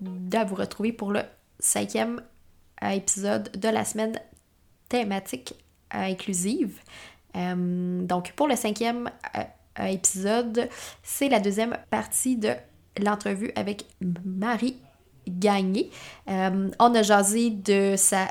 de vous retrouver pour le cinquième euh, épisode de la semaine thématique euh, inclusive. Euh, donc pour le cinquième épisode, c'est la deuxième partie de l'entrevue avec Marie Gagné. on a jasé de sa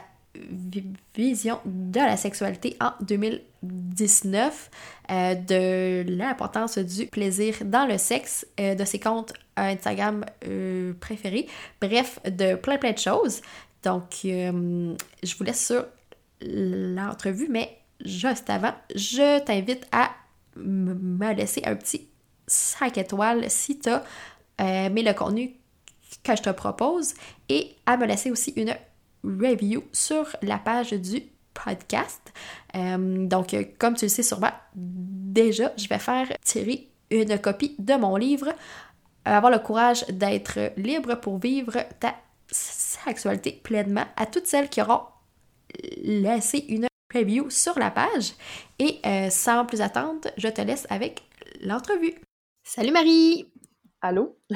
vision de la sexualité en 2019, euh, de l'importance du plaisir dans le sexe, de ses comptes Instagram euh, préférés, bref, de plein plein de choses. Donc, je vous laisse sur l'entrevue, mais juste avant, je t'invite à me laisser un petit 5 étoiles si tu as aimé le contenu que je te propose et à me laisser aussi une review sur la page du podcast. Euh, donc, comme tu le sais sûrement déjà, je vais faire tirer une copie de mon livre Avoir le courage d'être libre pour vivre ta sexualité pleinement à toutes celles qui auront laissé une review sur la page. Et euh, sans plus attendre, je te laisse avec l'entrevue. Salut Marie! Allô?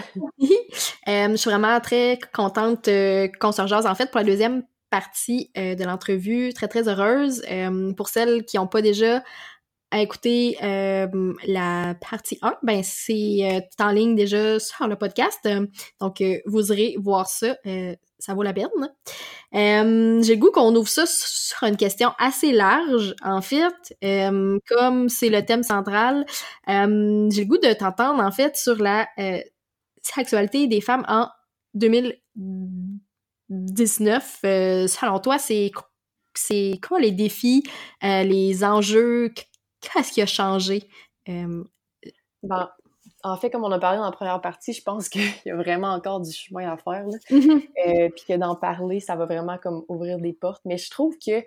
Euh, je suis vraiment très contente euh, qu'on se En fait, pour la deuxième partie euh, de l'entrevue, très, très heureuse. pour celles qui n'ont pas déjà écouté la partie 1, ben c'est en ligne déjà sur le podcast. donc, vous irez voir ça. ça vaut la peine. J'ai le goût qu'on ouvre ça sur une question assez large, en fait. comme c'est le thème central, j'ai le goût de t'entendre, en fait, sur la sexualité des femmes en 2019. Euh, selon toi, c'est c'est quoi les défis, euh, les enjeux, qu'est-ce qui a changé? Euh, ben, en fait, comme on a parlé dans la première partie, je pense qu'il y a vraiment encore du chemin à faire. Mm-hmm. puis que d'en parler, ça va vraiment comme ouvrir des portes. Mais je trouve que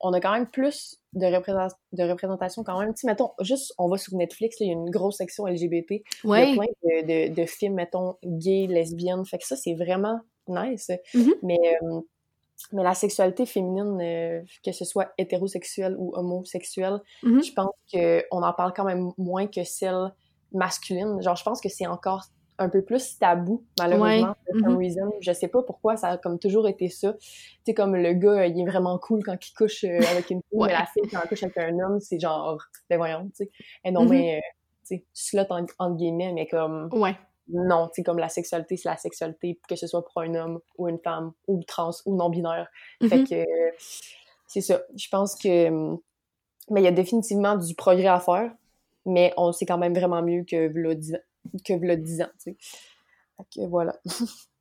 on a quand même plus de, de représentation quand même. Tu mettons, juste, on va sur Netflix, il y a une grosse section LGBT. Ouais. Il y a plein de, de, films, mettons, gays, lesbiennes. Fait que ça, c'est vraiment nice. Mm-hmm. Mais, euh, mais la sexualité féminine, euh, que ce soit hétérosexuelle ou homosexuelle, mm-hmm. je pense qu'on en parle quand même moins que celle masculine. Genre, je pense que c'est encore un peu plus tabou, malheureusement, pour mm Je sais pas pourquoi, ça a comme toujours été ça. Tu sais, comme le gars, il est vraiment cool quand il couche euh, avec une fille, mais la fille, quand elle couche avec un homme, c'est genre, ben voyons, tu sais. Et non, mm-hmm. mais, euh, tu sais, slot entre guillemets, mais comme... Ouais. Non, tu sais, comme la sexualité, c'est la sexualité, que ce soit pour un homme ou une femme, ou trans, ou non-binaire. Fait mm-hmm. que, c'est ça. Je pense que... Mais il y a définitivement du progrès à faire, mais on sait quand même vraiment mieux que le que le 10 ans, tu sais. Fait que voilà.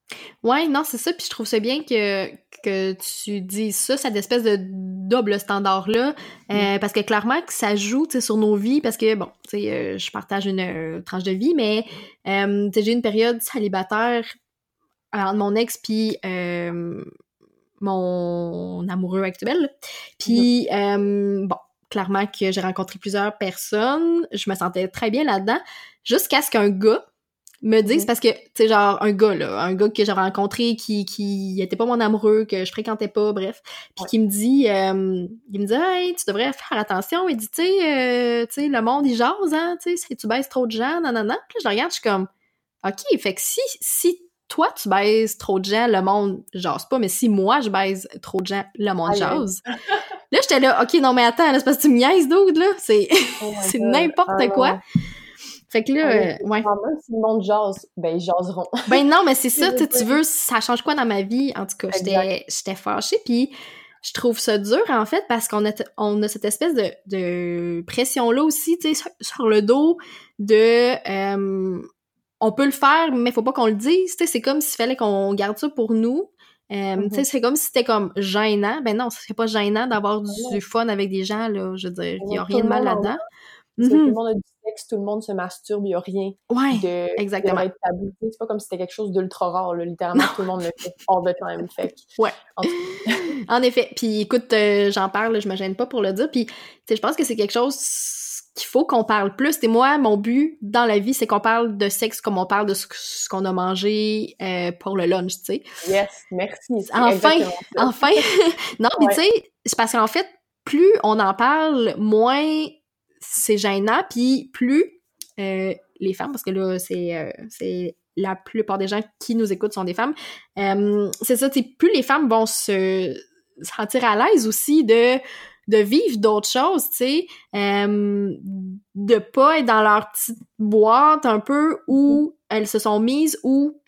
ouais, non, c'est ça, puis je trouve ça bien que, que tu dis ça, cette espèce de double standard-là, euh, mm. parce que clairement que ça joue, sur nos vies, parce que, bon, tu sais, euh, je partage une euh, tranche de vie, mais, j'ai une période célibataire entre mon ex puis mon amoureux actuel, puis, mm. bon, clairement que j'ai rencontré plusieurs personnes, je me sentais très bien là-dedans, jusqu'à ce qu'un gars me dise, mhm. parce que, tu sais, genre, un gars, là, un gars que j'avais rencontré qui, qui était pas mon amoureux, que je fréquentais pas, bref, puis qui me dit, euh, il me dit, hey, tu devrais faire attention, il dit, tu sais, euh, tu sais, le monde, il jase, hein, tu sais, si tu baisses trop de gens, non, non, non, puis je regarde, je suis comme, ok, fait que si, si toi, tu baises trop de gens, le monde jase pas, mais si moi, je baise trop de gens, le monde jase. Là, j'étais là, OK, non, mais attends, c'est parce que tu me niaises, d'autres, là. C'est, oh c'est n'importe ah quoi. Fait que là, ah euh, ouais. si le monde jase, ben, ils jaseront. ben non, mais c'est ça, tu veux, ça change quoi dans ma vie? En tout cas, j'étais, j'étais fâchée, puis je trouve ça dur, en fait, parce qu'on a, on a cette espèce de, de pression-là aussi, tu sais, sur, le dos de... Euh, on peut le faire, mais faut pas qu'on le dise, tu sais, c'est comme s'il fallait qu'on garde ça pour nous. Euh, tu sais, mm-hmm. c'est comme si c'était comme gênant. Ben non, c'est pas gênant d'avoir du fun avec des gens, là. Je veux dire, il n'y a rien de mal là-dedans. Tout le mm-hmm. monde a du sexe, tout le monde se masturbe, il n'y a rien Ouais, de, exactement. de être tabou. Tu sais, C'est pas comme si c'était quelque chose d'ultra rare, là. littéralement, tout le monde le fait all the time. Fait que- Ouais. En En effet. Puis écoute, euh, j'en parle, je me gêne pas pour le dire. Puis, tu sais, je pense que c'est quelque chose qu'il faut qu'on parle plus. Et moi, mon but dans la vie, c'est qu'on parle de sexe comme on parle de ce, ce qu'on a mangé euh, pour le lunch, tu sais. Yes, merci. Enfin. Enfin! non, mais tu sais, c'est parce qu'en fait, plus on en parle, moins c'est gênant, puis plus euh, les femmes, parce que là, c'est euh, c'est la plupart des gens qui nous écoutent sont des femmes, euh, c'est ça, plus les femmes vont se sentir à l'aise aussi de de vivre d'autres choses, tu sais, de pas être dans leur petite boîte un peu où elles se sont mises, où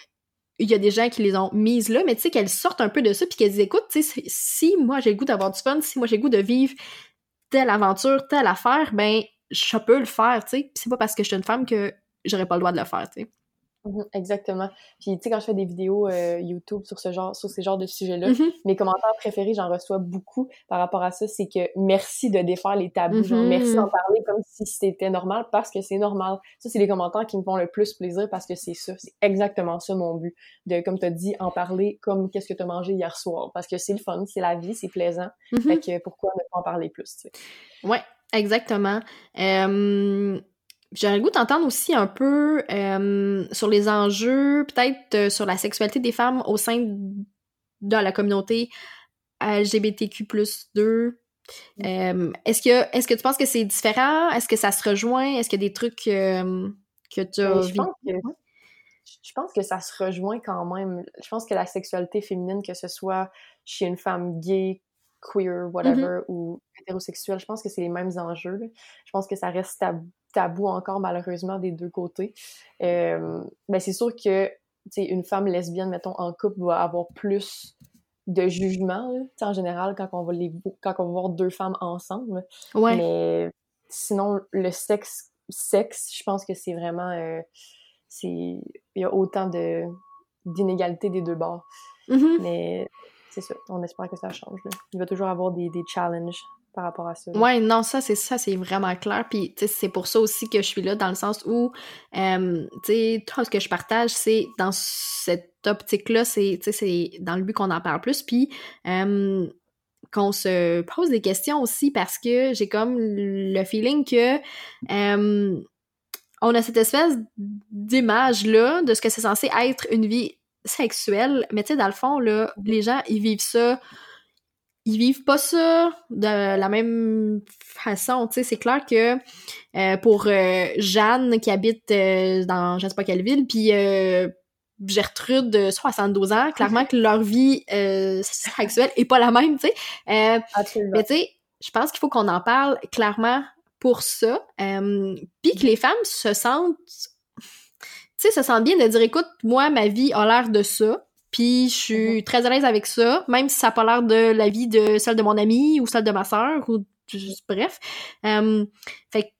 il y a des gens qui les ont mises là, mais tu sais, qu'elles sortent un peu de ça, puis qu'elles disent, écoute, tu sais, si moi j'ai le goût d'avoir du fun, si moi j'ai le goût de vivre telle aventure, telle affaire, ben, je peux le faire, tu sais. C'est pas parce que je suis une femme que j'aurais pas le droit de le faire, tu sais. Mhm, Exactement. Puis, tu sais, quand je fais des vidéos euh, YouTube sur ce genre, sur ces genres de sujets-là, Mhm. mes commentaires préférés, j'en reçois beaucoup par rapport à ça, c'est que merci de défaire les tabous, genre Mhm. merci d'en parler comme si c'était normal parce que c'est normal. Ça, c'est les commentaires qui me font le plus plaisir parce que c'est ça, c'est exactement ça mon but. De, comme tu as dit, en parler comme qu'est-ce que tu as mangé hier soir parce que c'est le fun, c'est la vie, c'est plaisant. Fait que pourquoi ne en parler plus, tu sais. Ouais, exactement. Euh, J'aurais le goût d'entendre aussi un peu euh, sur les enjeux, peut-être euh, sur la sexualité des femmes au sein de la communauté LGBTQ 2. Euh, est-ce que est-ce que tu penses que c'est différent? Est-ce que ça se rejoint? Est-ce qu'il y a des trucs euh, que tu as je pense que je pense que ça se rejoint quand même. Je pense que la sexualité féminine, que ce soit chez une femme gay, queer, whatever, ou hétérosexuelle, je pense que c'est les mêmes enjeux. Je pense que ça reste tabou, tabou encore malheureusement des deux côtés. Euh, ben c'est sûr que tu sais, une femme lesbienne, mettons, en couple, va avoir plus de jugement, là, en général, quand on va les quand on va voir deux femmes ensemble. Ouais. Mais sinon, le sexe, sexe, je pense que c'est vraiment. euh, c'est Il y a autant de d'inégalités des deux bords. Mhm. Mais c'est ça. On espère que ça change. Là. Il va toujours avoir des, challenges par rapport à ça. là. Ouais, non, ça, c'est ça, c'est vraiment clair. Puis, c'est pour ça aussi que je suis là, dans le sens où, tu sais, tout ce que je partage, c'est dans cette optique-là, c'est, c'est dans le but qu'on en parle plus. Puis, qu'on se pose des questions aussi parce que j'ai comme le feeling que on a cette espèce d'image-là de ce que c'est censé être une vie sexuelle, mais tu sais, dans le fond, là, les gens, ils vivent ça ils vivent pas ça de la même façon, tu sais, c'est clair que euh, pour euh, Jeanne qui habite euh, dans je sais pas quelle ville, puis euh, Gertrude de 72 ans, clairement que leur vie sexuelle est pas la même, tu sais. Mais tu sais, je pense qu'il faut qu'on en parle clairement pour ça, puis que les femmes se sentent, sais, se sentent bien de dire, écoute, moi, ma vie a l'air de ça, puis je suis très à l'aise avec ça, même si ça n'a pas l'air de la vie de celle de mon ami ou celle de ma sœur, ou juste, bref. Euh, fait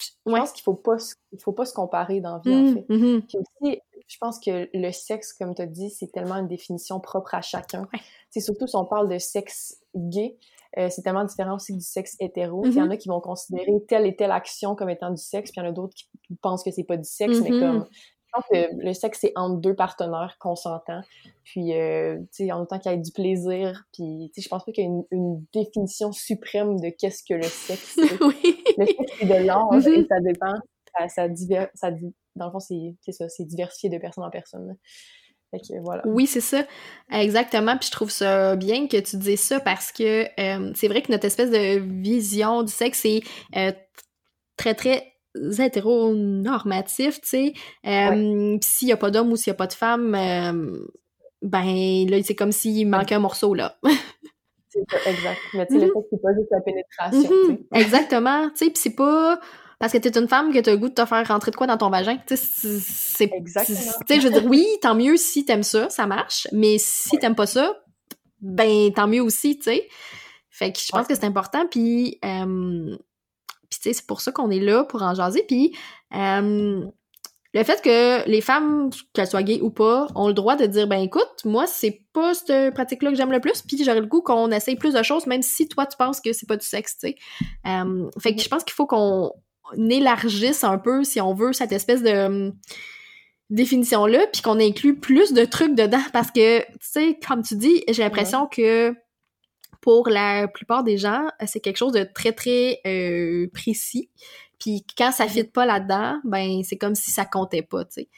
Je ouais. pense qu'il faut pas se- il faut pas se comparer dans la vie, en Mhm, fait. mhm. Puis aussi, je pense que le sexe, comme tu as dit, c'est tellement une définition propre à chacun. C'est surtout si on parle de sexe gay, euh, c'est tellement différent aussi du sexe hétéro. Mhm. Il y en a qui vont considérer telle et telle action comme étant du sexe, puis il y en a d'autres qui pensent que c'est pas du sexe, mais Mhm. comme je pense que le sexe c'est entre deux partenaires consentants, puis euh, tu sais en autant qu'il y ait du plaisir, puis tu sais je pense pas qu'il y a une, une définition suprême de qu'est-ce que le sexe. oui. le sexe c'est de l'âge Mhm. et ça dépend, ça, ça, diver- ça di- dans le fond c'est c'est ça, c'est diversifié de personne en personne. là. Fait que voilà. Oui, c'est ça. Exactement. Puis je trouve ça bien que tu dises ça parce que euh, c'est vrai que notre espèce de vision du sexe est euh, très, très hétéronormatif, tu sais. Euh, Puis s'il y a pas d'homme ou s'il y a pas de femme, ben là, c'est comme s'il manquait un morceau, là. C'est ça, exact. Mais tu sais, le Mhm. sexe c'est pas juste la pénétration, Mhm. sais. Exactement. Tu sais, puis c'est pas parce que t'es une femme que t'as le goût de te faire rentrer de quoi dans ton vagin. Tu sais, c'est-. Exactement. Tu sais, je veux dire, oui, tant mieux si t'aimes ça, ça marche, mais si t'aimes pas ça, ben tant mieux aussi, tu sais. Fait que je pense Ouais. que c'est important, puis... euh, puis tu sais, c'est pour ça qu'on est là, pour en jaser, puis... euh, le fait que les femmes, qu'elles soient gays ou pas, ont le droit de dire ben écoute, moi c'est pas cette pratique-là que j'aime le plus, puis j'aurais le goût qu'on essaye plus de choses, même si toi tu penses que c'est pas du sexe, tu sais. Fait que je pense qu'il faut qu'on élargisse un peu, si on veut, cette espèce de hum, définition-là, puis qu'on inclut plus de trucs dedans, parce que, tu sais, comme tu dis, j'ai l'impression que pour la plupart des gens, c'est quelque chose de très, très euh, précis. Puis quand ça ne fit pas là-dedans, ben c'est comme si ça comptait pas, tu sais.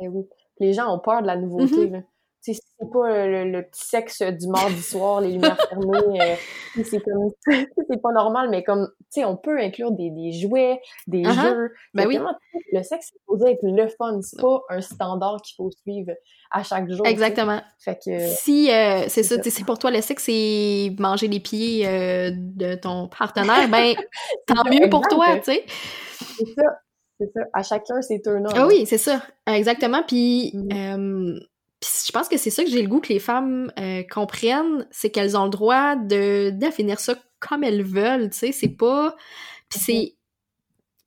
Eh oui. Les gens ont peur de la nouveauté, mm-hmm. là c'est pas le, petit sexe du mardi soir, les lumières fermées, euh, c'est comme c'est pas normal, mais comme tu sais, on peut inclure des, des jouets, des uh-huh. jeux. Ben oui. Le sexe c'est supposé être le fun, c'est pas un standard qu'il faut suivre à chaque jour. Exactement. Fait que si euh, c'est ça, c'est pour toi le sexe c'est manger les pieds euh, de ton partenaire, ben tant mieux pour toi, tu sais. C'est ça. C'est ça. À chacun, c'est un Ah oui, c'est ça. Exactement. Puis, mm je pense que c'est ça que j'ai le goût que les femmes euh, comprennent, c'est qu'elles ont le droit de définir ça comme elles veulent, tu sais, c'est pas... Puis c'est...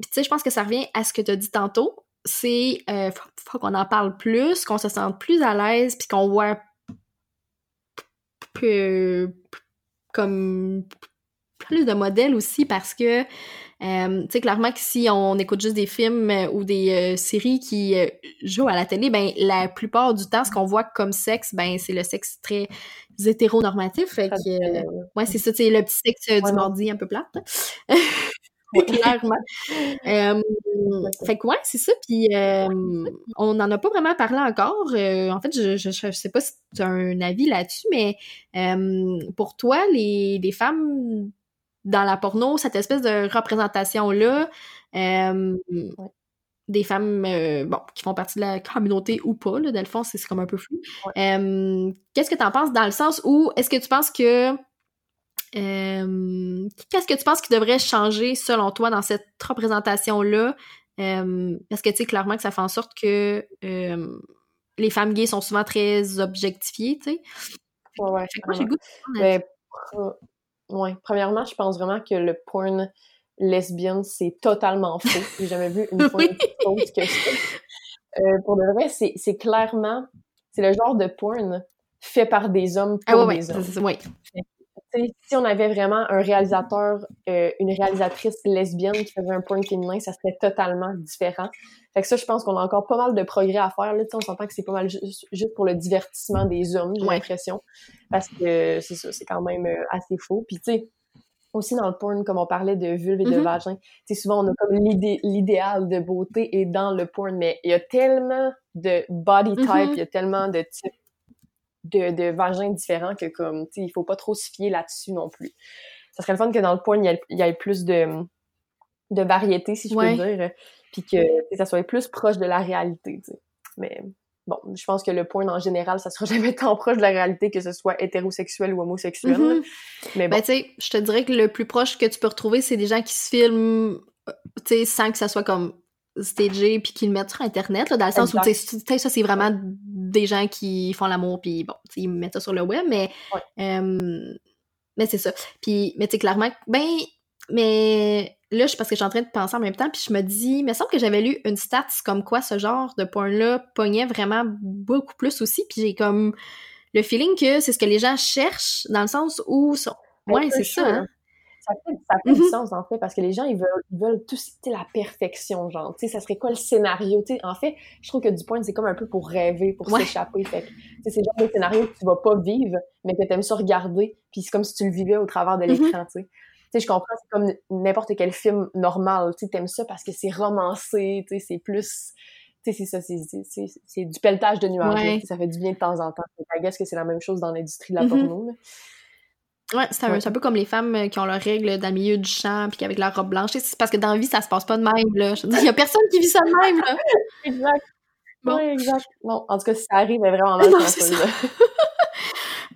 tu sais, je pense que ça revient à ce que tu as dit tantôt, c'est... Euh, faut, qu'on en parle plus, qu'on se sente plus à l'aise, puis qu'on voit comme plus de modèles aussi parce que euh, tu sais, clairement que si on écoute juste des films euh, ou des euh, séries qui jouent à la télé, ben la plupart du temps, ce qu'on voit comme sexe, ben c'est le sexe très hétéronormatif. Fait que, ouais, c'est ça, tu sais, le petit sexe du mardi un peu plate. clairement. fait que ouais, c'est ça. Puis on n'en a pas vraiment parlé encore. en fait, je, je, je, sais pas si tu as un avis là-dessus, mais pour toi, les, les femmes dans la porno, cette espèce de représentation-là, euh, des femmes euh, bon, qui font partie de la communauté ou pas, là, dans le fond, c'est comme un peu flou. Euh, qu'est-ce que tu en penses dans le sens où est-ce que tu penses que qu'est-ce que tu penses qui devrait changer selon toi dans cette représentation-là? parce que tu sais clairement que ça fait en sorte que les femmes gays sont souvent très objectifiées, tu sais. Ouais, ouais. Ouais, premièrement, je pense vraiment que le porn lesbienne, c'est totalement faux. J'ai jamais vu une fois plus fausse que ça. Euh, pour de vrai, c'est clairement, c'est le genre de porn fait par des hommes ah pour des hommes. Oui. Si on avait vraiment un réalisateur, euh, une réalisatrice lesbienne qui faisait un porn féminin, ça serait totalement différent. Fait que ça, je pense qu'on a encore pas mal de progrès à faire. Là, on s'entend que c'est pas mal juste pour le divertissement des hommes, j'ai l'impression. Parce que c'est ça, c'est quand même euh, assez faux. Puis tu sais, aussi dans le porn, comme on parlait de vulve et de mm-hmm. vagin, tu sais, souvent on a comme l'idéal de beauté et dans le porn, mais il y a tellement de body type, mm-hmm. il y a tellement de types de, de vagins différents que comme, tu sais, il faut pas trop se fier là-dessus non plus. Ça serait le fun que dans le porn, il y ait, plus de, de variété, si je peux dire puis que ça soit plus proche de la réalité. Mais bon, je pense que le point en général, ça sera jamais tant proche de la réalité que ce soit hétérosexuel ou homosexuel. Mm-hmm. Mais ben, tu sais, je te dirais que le plus proche que tu peux retrouver, c'est des gens qui se filment, euh, tu sais, sans que ça soit comme stagé puis qui le mettent sur internet dans le sens où tu sais ça c'est vraiment des gens qui font l'amour puis bon ils mettent ça sur le web mais euh, mais c'est ça. Puis mais tu sais clairement ben mais là, je, parce que je suis en train de penser en même temps, puis je me dis, il me semble que j'avais lu une stats comme quoi ce genre de point-là pognait vraiment beaucoup plus aussi, puis j'ai comme le feeling que c'est ce que les gens cherchent, dans le sens où... Sont... Ouais, c'est ça, hein? Ça fait, ça fait du mm-hmm. sens, en fait, parce que les gens, ils veulent, ils veulent tout, la perfection, genre, tu sais, ça serait quoi le scénario, tu sais, en fait, je trouve que du point, c'est comme un peu pour rêver, pour s'échapper, fait tu sais, c'est genre de scénario que tu vas pas vivre, mais que t'aimes ça regarder, puis c'est comme si tu le vivais au travers de mm-hmm. l'écran, tu sais sais, je comprends, c'est comme n'importe quel film normal, tu sais, t'aimes ça parce que c'est romancé, tu sais, c'est plus, tu sais, c'est ça, c'est du pelletage de nuages, ça fait du bien de temps en temps. Je guess que c'est la même chose dans l'industrie de la mm-hmm. porno, Ouais, c'est un, peu comme les femmes euh, qui ont leurs règles dans le milieu du champ puis avec leur robe blanche. C'est parce que dans la vie, ça se passe pas de même, là. Il y a personne qui vit ça de même, là. exact. Bon. Oui, exact. Non, en tout cas, si ça arrive, c'est vraiment mal. Non,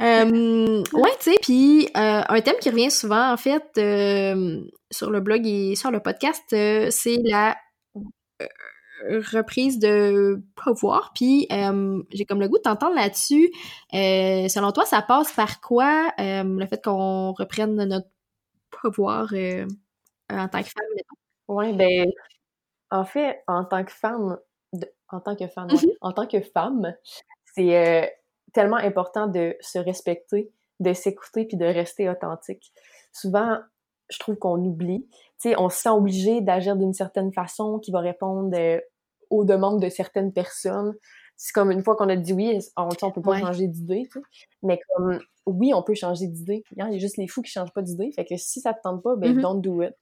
Euh, ouais, tu sais, puis euh, un thème qui revient souvent, en fait, euh, sur le blog et sur le podcast, c'est la reprise de pouvoir. Puis j'ai comme le goût de t'entendre là-dessus. selon toi, ça passe par quoi, le fait qu'on reprenne notre pouvoir en tant que femme, Oui, ben, en fait, en tant que femme, en tant que femme, mm-hmm. en tant que femme, c'est tellement important de se respecter, de s'écouter puis de rester authentique. Souvent, je trouve qu'on oublie. Sais, on se sent obligé d'agir d'une certaine façon qui va répondre euh, aux demandes de certaines personnes. C'est comme une fois qu'on a dit oui, on, on peut pas changer d'idée, mais comme oui, on peut changer d'idée. Il y a juste les fous qui changent pas d'idée. Fait que si ça te tente pas, ben mm-hmm. don't do it.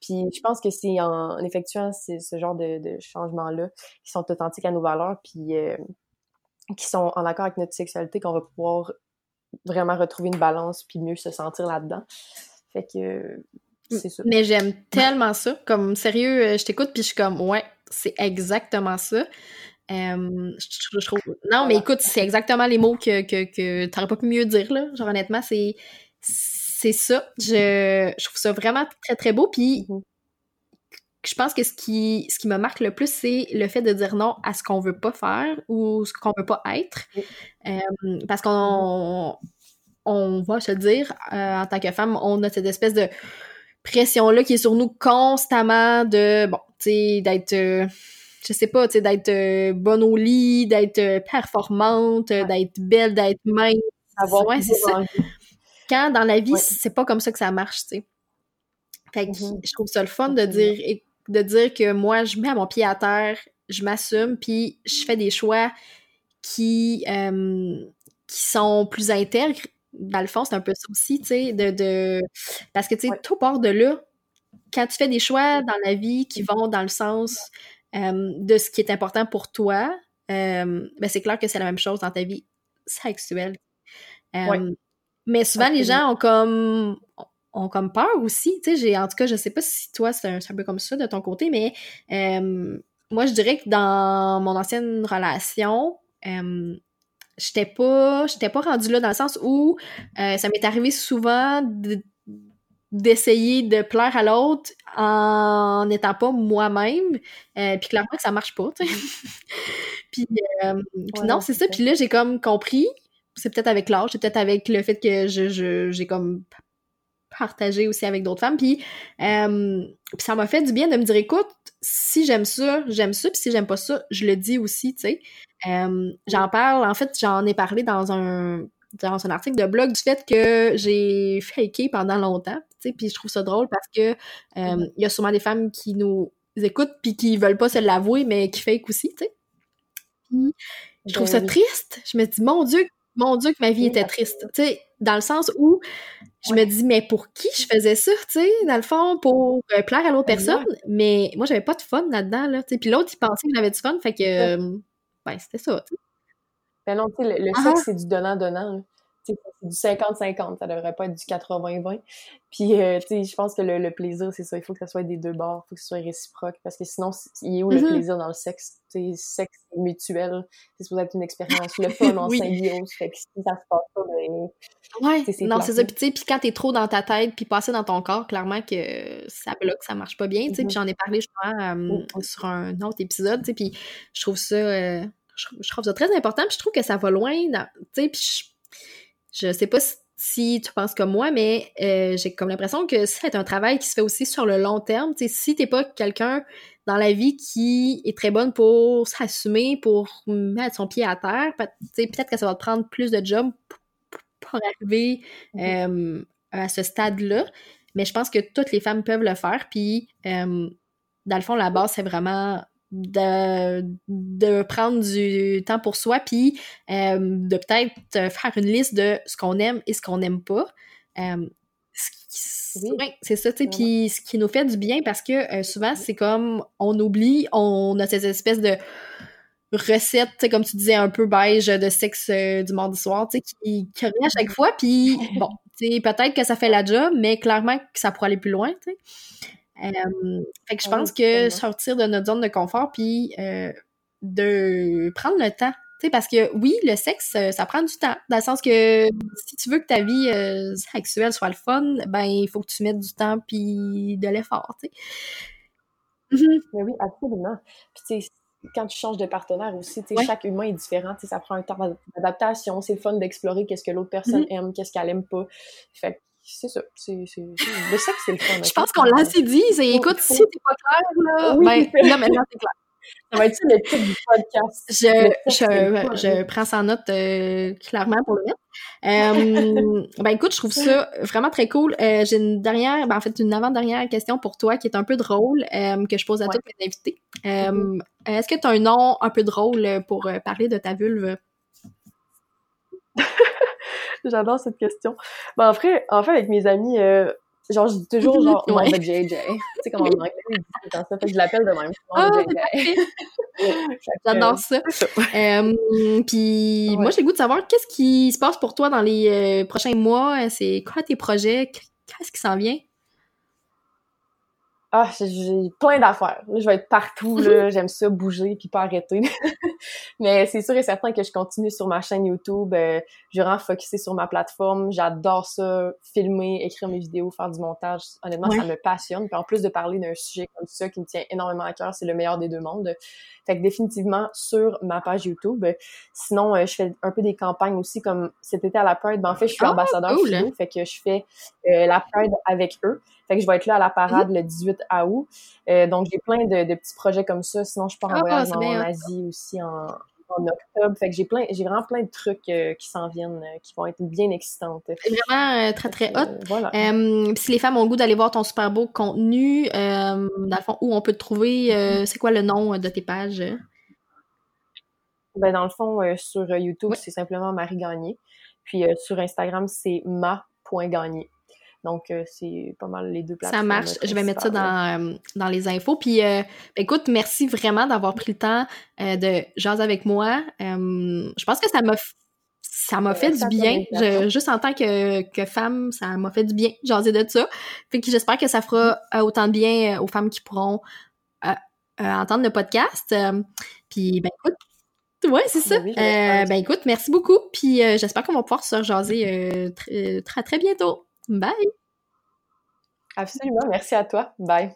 Puis je pense que c'est en, effectuant ce genre de, de changements-là qui sont authentiques à nos valeurs, puis euh, qui sont en accord avec notre sexualité, qu'on va pouvoir vraiment retrouver une balance puis mieux se sentir là-dedans. Fait que c'est ça. Mais j'aime tellement ça. Comme sérieux, euh, je t'écoute puis je suis comme ouais, c'est exactement ça. je, trouve... Non, mais écoute, c'est exactement les mots que, que, que t'aurais pas pu mieux dire, là. Genre, honnêtement, c'est c'est ça. Je, je, trouve ça vraiment très, très beau. Puis, mm-hmm. je pense que ce qui, ce qui me marque le plus, c'est le fait de dire non à ce qu'on veut pas faire ou ce qu'on veut pas être. Euh, parce qu'on on va se dire, euh, en tant que femme, on a cette espèce de pression-là qui est sur nous constamment de, bon, tu sais, d'être... Euh, je sais pas, tu sais, d'être bonne au lit, d'être performante, d'être belle, d'être mince. Ouais, c'est ça. Quand dans la vie, c'est pas comme ça que ça marche, tu sais. Fait que mm-hmm. je trouve ça le fun de dire, de dire que moi, je mets mon pied à terre, je m'assume, puis je fais des choix qui, euh, qui sont plus intègres. Dans le fond, c'est un peu ça aussi, tu sais, de, de... Parce que, tu sais, tout part de là. Quand tu fais des choix dans la vie qui vont dans le sens euh, de ce qui est important pour toi, euh, ben c'est clair que c'est la même chose dans ta vie sexuelle. Mais souvent, les gens ont comme ont comme peur aussi. Tu sais, j'ai, en tout cas, je sais pas si toi, c'est un, peu comme ça de ton côté, mais moi, je dirais que dans mon ancienne relation, euh, j'étais pas j'étais pas rendue là dans le sens où euh, ça m'est arrivé souvent d'essayer de plaire à l'autre en n'étant pas moi-même puis clairement que ça marche pas puis, non c'est ça puis là j'ai comme compris c'est peut-être avec l'âge, c'est peut-être avec le fait que je, j'ai comme partagé aussi avec d'autres femmes. Puis, euh, puis ça m'a fait du bien de me dire, écoute, si j'aime ça, j'aime ça, puis si j'aime pas ça, je le dis aussi, tu sais. Euh, j'en parle, en fait, j'en ai parlé dans un dans un article de blog du fait que j'ai faké pendant longtemps, tu sais, puis je trouve ça drôle parce que euh, il y a sûrement des femmes qui nous écoutent puis qui veulent pas se l'avouer, mais qui fake aussi, tu sais. je trouve ça ben triste. Je me dis, mon Dieu, mon Dieu, que ma vie était triste. Tu sais, dans le sens où je me dis, mais pour qui je faisais ça, tu sais, dans le fond, pour euh, plaire à l'autre personne? Mais moi, j'avais pas de fun là-dedans, là. Puis l'autre, il pensait que j'avais du fun, fait que, euh, ben, c'était ça, tu sais. Ben non, tu sais, le, ah sexe, c'est du donnant-donnant c'est du 50-50, ça devrait pas être du 80-20. Puis, euh, tu sais, je pense que le, plaisir, c'est ça, il faut que ça soit des deux bords, il faut que ce soit réciproque, parce que sinon, il est où le mm-hmm. plaisir dans le sexe? Tu sais, sexe mutuel, c'est supposé être une expérience, le fun en symbiose, fait que si ça se passe pas, ben... Ouais, non, c'est ça, puis tu sais, puis quand t'es trop dans ta tête, puis passer dans ton corps, clairement que ça bloque, ça marche pas bien, tu sais, puis mm-hmm. j'en ai parlé, justement, euh, mm-hmm. sur un autre épisode, tu sais, puis je trouve ça... Euh, je, trouve ça très important, puis je trouve que ça va loin, tu sais, puis je sais pas si, tu penses comme moi, mais euh, j'ai comme l'impression que c'est un travail qui se fait aussi sur le long terme. T'sais, si t'es pas quelqu'un dans la vie qui est très bonne pour s'assumer, pour mettre son pied à terre, peut-être que ça va te prendre plus de job pour arriver euh, à ce stade-là. Mais je pense que toutes les femmes peuvent le faire. Puis, euh, dans le fond, la base, c'est vraiment de, de prendre du temps pour soi, puis euh, de peut-être faire une liste de ce qu'on aime et ce qu'on n'aime pas. Euh, oui, c'est ça, tu sais, puis ce qui nous fait du bien parce que euh, souvent, c'est comme on oublie, on a cette espèce de recette, tu sais, comme tu disais, un peu beige de sexe du mardi soir, tu sais, qui, qui revient à chaque fois, puis bon, tu sais, peut-être que ça fait la job, mais clairement que ça pourrait aller plus loin, tu sais. Euh, fait que je pense que sortir de notre zone de confort, puis euh, de prendre le temps. Sais, parce que oui, le sexe, ça prend du temps. Dans le sens que si tu veux que ta vie sexuelle soit le fun, ben il faut que tu mettes du temps puis de l'effort, tu sais. Mm-hmm. oui, absolument. Puis tu sais, quand tu changes de partenaire aussi, chaque humain est différent, ça prend un temps d'adaptation, c'est le fun d'explorer qu'est-ce que l'autre personne mm-hmm. aime, qu'est-ce qu'elle aime pas. Fait c'est ça. C'est, le sexe, c'est le fun. Je pense qu'on l'a assez dit. Écoute, si t'es pas clair, là, oui, ben, là, maintenant, c'est clair. Ça va être ça le titre du podcast. Je, je, je, prends ça en note euh, clairement pour le mettre. Euh, ben écoute, je trouve ça vraiment très cool. Euh, J'ai une dernière, ben en fait une avant-dernière question pour toi qui est un peu drôle, euh, que je pose à tous mes invités. Mm-hmm. Est-ce que tu as un nom un peu drôle pour parler de ta vulve? J'adore cette question. Ben, en, fait, en fait, avec mes amis, Genre, je dis toujours, genre, ouais. JJ. Tu sais, comme en anglais, ils disent ça. Fait que je l'appelle de même. Ah, J'adore ça. euh, puis, moi, j'ai le goût de savoir qu'est-ce qui se passe pour toi dans les euh, prochains mois? C'est quoi tes projets? Qu'est-ce qui s'en vient? Ah, j'ai plein d'affaires. Je vais être partout, là. J'aime ça, bouger puis pas arrêter. Mais c'est sûr et certain que je continue sur ma chaîne YouTube. Euh, je vais vraiment sur ma plateforme. J'adore ça, filmer, écrire mes vidéos, faire du montage. Honnêtement, ça me passionne. Puis en plus de parler d'un sujet comme ça qui me tient énormément à cœur, c'est le meilleur des deux mondes. Fait que définitivement sur ma page YouTube. Sinon, euh, je fais un peu des campagnes aussi, comme cet été à la Pride. Ben, en fait, je suis ah, ambassadeur cool. fait que je fais euh, la Pride avec eux. Fait que je vais être là à la parade le 18 août. Euh, donc, j'ai plein de, de, petits projets comme ça. Sinon, je pars en ah, voyage en Asie aussi en, en octobre. Fait que j'ai plein, j'ai vraiment plein de trucs euh, qui s'en viennent, euh, qui vont être bien excitantes. C'est vraiment euh, très très hot. Voilà. si les femmes ont le goût d'aller voir ton super beau contenu, dans le fond, où on peut te trouver, c'est quoi le nom de tes pages? Ben, dans le fond, sur YouTube, c'est simplement Marie Gagné. Puis sur Instagram, c'est ma.gagné. Donc, euh, c'est pas mal les deux plateformes. Ça marche. Je vais mettre ça dans, euh, dans les infos. Puis, euh, écoute, merci vraiment d'avoir pris le temps de jaser avec moi. je pense que ça m'a ça m'a fait du bien. juste en tant que, que femme, ça m'a fait du bien jaser de ça. Fait que j'espère que ça fera autant de bien aux femmes qui pourront entendre le podcast. puis, ben écoute, Ouais, c'est ça. ben écoute, merci beaucoup. Puis j'espère qu'on va pouvoir se rejaser très, très, très bientôt. Bye. Absolument. Merci à toi. Bye.